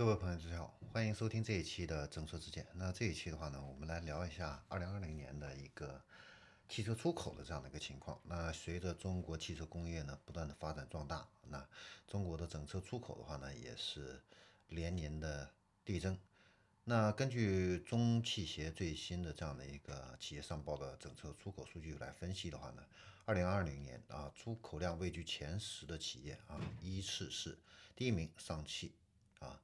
各位朋友，大家好，欢迎收听这一期的整车之见。那这一期的话呢，我们来聊一下二零二零年的一个汽车出口的这样的一个情况。那随着中国汽车工业呢不断的发展壮大，那中国的整车出口的话呢也是连年的递增。那根据中汽协最新的这样的一个企业上报的整车出口数据来分析的话呢，二零二零年啊出口量位居前十的企业啊依次是第一名上汽啊。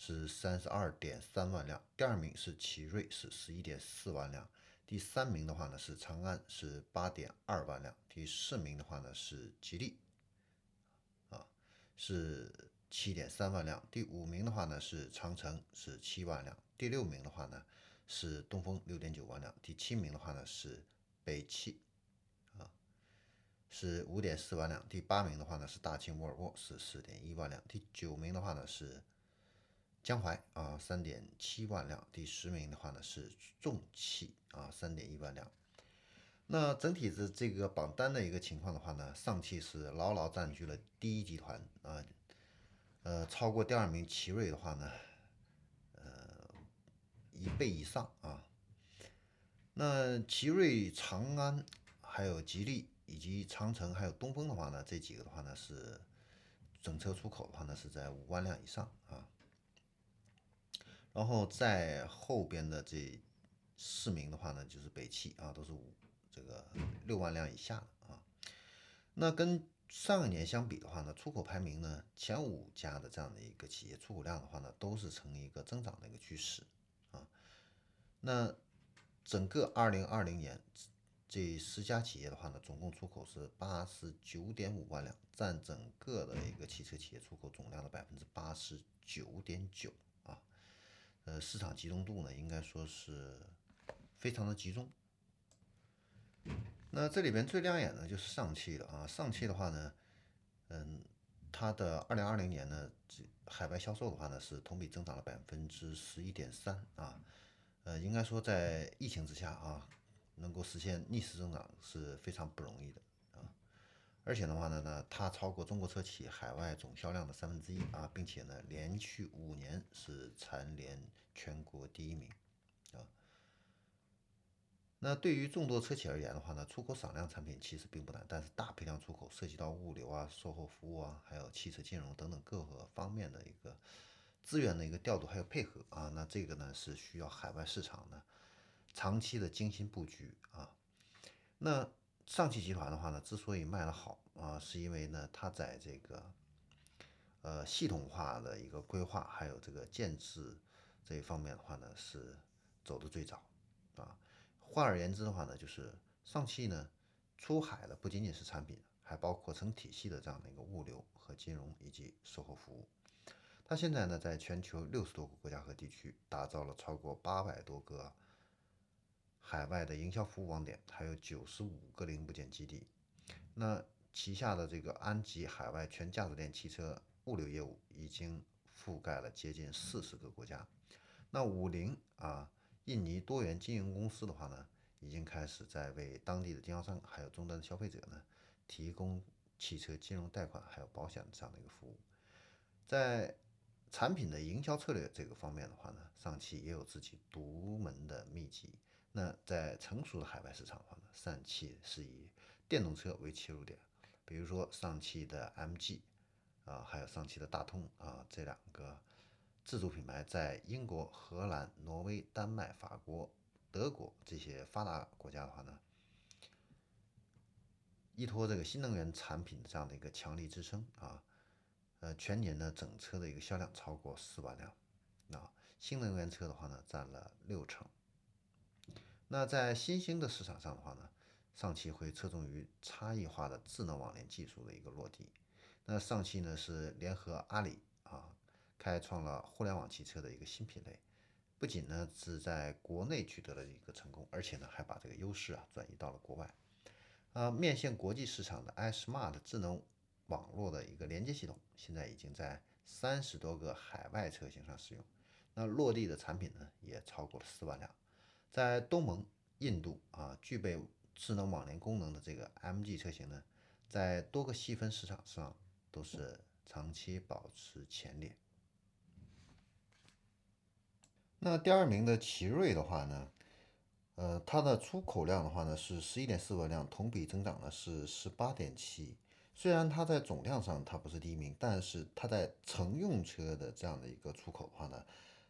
是三十二点三万辆，第二名是奇瑞，是十一点四万辆，第三名的话呢是长安，是八点二万辆，第四名的话呢是吉利，啊，是七点三万辆，第五名的话呢是长城，是七万辆，第六名的话呢是东风，六点九万辆，第七名的话呢是北汽，啊，是五点四万辆，第八名的话呢是大庆沃尔沃，是四点一万辆，第九名的话呢是。江淮啊，三点七万辆，第十名的话呢是重汽啊，三点一万辆。那整体的这个榜单的一个情况的话呢，上汽是牢牢占据了第一集团啊，呃，超过第二名奇瑞的话呢，呃，一倍以上啊。那奇瑞、长安、还有吉利以及长城还有东风的话呢，这几个的话呢是整车出口的话呢是在五万辆以上啊。然后在后边的这四名的话呢，就是北汽啊，都是五这个六万辆以下的啊。那跟上一年相比的话呢，出口排名呢前五家的这样的一个企业出口量的话呢，都是呈一个增长的一个趋势啊。那整个二零二零年这十家企业的话呢，总共出口是八十九点五万辆，占整个的一个汽车企业出口总量的百分之八十九点九。呃，市场集中度呢，应该说是非常的集中。那这里边最亮眼的就是上汽了啊，上汽的话呢，嗯，它的二零二零年呢，这海外销售的话呢，是同比增长了百分之十一点三啊，呃，应该说在疫情之下啊，能够实现逆势增长是非常不容易的。而且的话呢，呢，它超过中国车企海外总销量的三分之一啊，并且呢，连续五年是蝉联全国第一名啊。那对于众多车企而言的话呢，出口少量产品其实并不难，但是大批量出口涉及到物流啊、售后服务啊，还有汽车金融等等各个方面的一个资源的一个调度还有配合啊，那这个呢是需要海外市场的长期的精心布局啊。那上汽集团的话呢，之所以卖得好啊，是因为呢，它在这个呃系统化的一个规划，还有这个建制这一方面的话呢，是走的最早啊。换而言之的话呢，就是上汽呢出海的不仅仅是产品，还包括成体系的这样的一个物流和金融以及售后服务。它现在呢，在全球六十多个国家和地区，打造了超过八百多个。海外的营销服务网点还有九十五个零部件基地，那旗下的这个安吉海外全价值链汽车物流业务已经覆盖了接近四十个国家。那五菱啊，印尼多元经营公司的话呢，已经开始在为当地的经销商还有终端的消费者呢，提供汽车金融贷款还有保险这样的一个服务。在产品的营销策略这个方面的话呢，上汽也有自己独门的秘籍。那在成熟的海外市场上呢，上汽是以电动车为切入点，比如说上汽的 MG 啊，还有上汽的大通啊，这两个自主品牌在英国、荷兰、挪威、丹麦、法国、德国这些发达国家的话呢，依托这个新能源产品这样的一个强力支撑啊，呃，全年呢整车的一个销量超过四万辆，啊，新能源车的话呢，占了六成。那在新兴的市场上的话呢，上汽会侧重于差异化的智能网联技术的一个落地。那上汽呢是联合阿里啊，开创了互联网汽车的一个新品类，不仅呢是在国内取得了一个成功，而且呢还把这个优势啊转移到了国外。啊，面向国际市场的 iSmart 智能网络的一个连接系统，现在已经在三十多个海外车型上使用。那落地的产品呢也超过了四万辆。在东盟、印度啊，具备智能网联功能的这个 MG 车型呢，在多个细分市场上都是长期保持前列。那第二名的奇瑞的话呢，呃，它的出口量的话呢是十一点四万辆，同比增长呢是十八点七。虽然它在总量上它不是第一名，但是它在乘用车的这样的一个出口的话呢，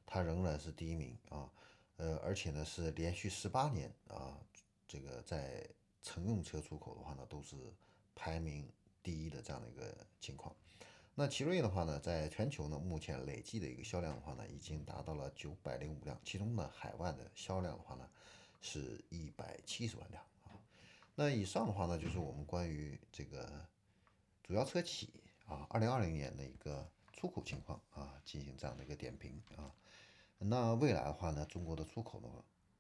它仍然是第一名啊。呃，而且呢是连续十八年啊，这个在乘用车出口的话呢都是排名第一的这样的一个情况。那奇瑞的话呢，在全球呢，目前累计的一个销量的话呢，已经达到了九百零五辆，其中呢，海外的销量的话呢，是一百七十万辆啊。那以上的话呢，就是我们关于这个主要车企啊，二零二零年的一个出口情况啊，进行这样的一个点评啊。那未来的话呢，中国的出口的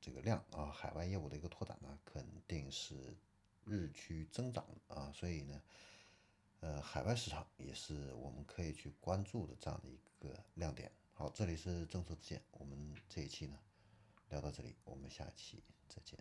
这个量啊，海外业务的一个拓展呢，肯定是日趋增长啊，所以呢。呃，海外市场也是我们可以去关注的这样的一个亮点。好，这里是政策之见，我们这一期呢聊到这里，我们下期再见。